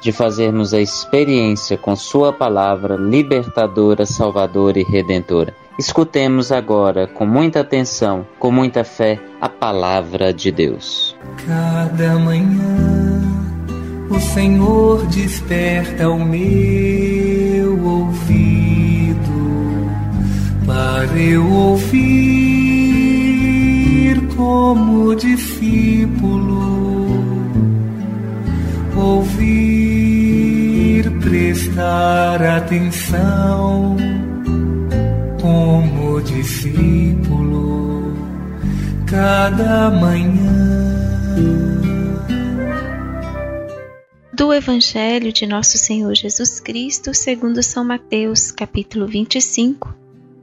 de fazermos a experiência com Sua palavra libertadora, salvadora e redentora. Escutemos agora, com muita atenção, com muita fé, a palavra de Deus. Cada manhã o Senhor desperta o meu ouvido para eu ouvir como discípulo. Prestar atenção como discípulo cada manhã. do Evangelho de Nosso Senhor Jesus Cristo, segundo São Mateus, capítulo 25,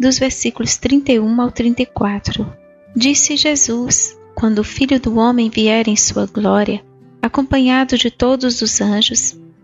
dos versículos 31 ao 34. Disse Jesus: Quando o Filho do Homem vier em sua glória, acompanhado de todos os anjos,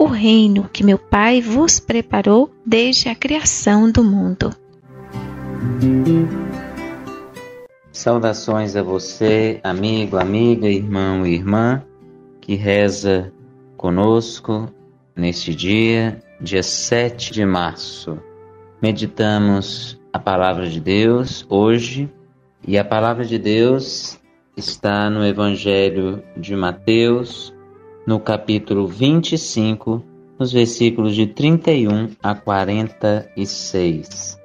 o reino que meu Pai vos preparou desde a criação do mundo. Saudações a você, amigo, amiga, irmão e irmã, que reza conosco neste dia dia 7 de março. Meditamos a palavra de Deus hoje e a palavra de Deus está no Evangelho de Mateus, no capítulo 25, nos versículos de 31 a 46.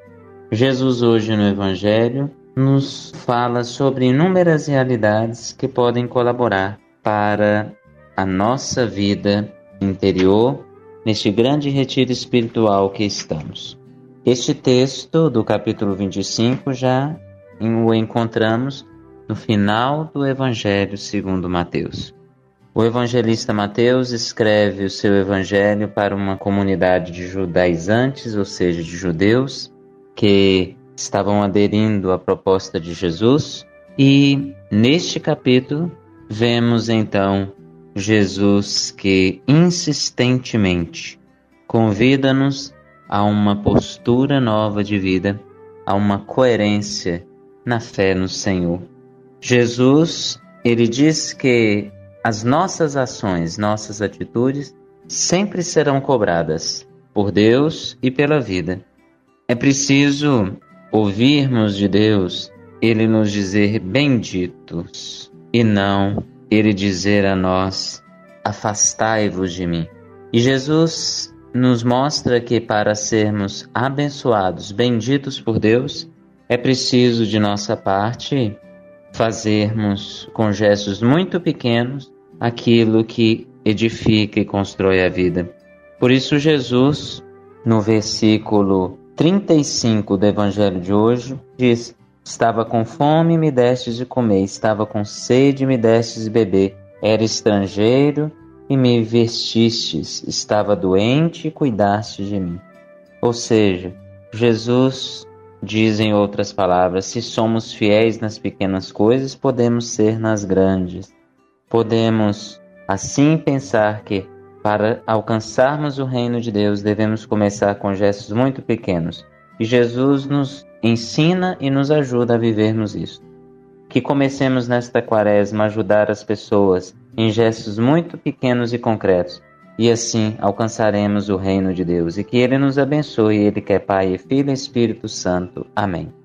Jesus, hoje no Evangelho, nos fala sobre inúmeras realidades que podem colaborar para a nossa vida interior neste grande retiro espiritual que estamos. Este texto do capítulo 25 já o encontramos no final do Evangelho segundo Mateus. O evangelista Mateus escreve o seu evangelho para uma comunidade de judaizantes, ou seja, de judeus, que estavam aderindo à proposta de Jesus, e neste capítulo vemos então Jesus que insistentemente convida-nos a uma postura nova de vida, a uma coerência na fé no Senhor. Jesus, ele diz que as nossas ações, nossas atitudes sempre serão cobradas por Deus e pela vida. É preciso ouvirmos de Deus ele nos dizer benditos e não ele dizer a nós: Afastai-vos de mim. E Jesus nos mostra que para sermos abençoados, benditos por Deus, é preciso de nossa parte fazermos com gestos muito pequenos aquilo que edifica e constrói a vida. Por isso, Jesus, no versículo 35 do Evangelho de hoje, diz: Estava com fome me destes de comer, estava com sede me destes de beber, era estrangeiro e me vestistes, estava doente e cuidaste de mim. Ou seja, Jesus diz em outras palavras: se somos fiéis nas pequenas coisas, podemos ser nas grandes. Podemos assim pensar que para alcançarmos o reino de Deus devemos começar com gestos muito pequenos. E Jesus nos ensina e nos ajuda a vivermos isso. Que comecemos nesta quaresma a ajudar as pessoas em gestos muito pequenos e concretos, e assim alcançaremos o reino de Deus. E que Ele nos abençoe, Ele que é Pai, Filho e Espírito Santo. Amém.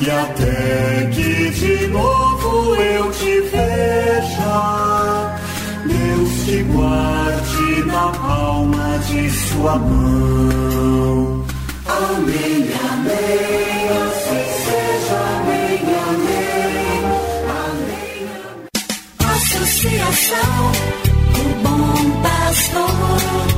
e até que de novo eu te veja, Deus te guarde na palma de sua mão. Amém, amém, assim seja, amém, amém, amém. Associação do Bom Pastor.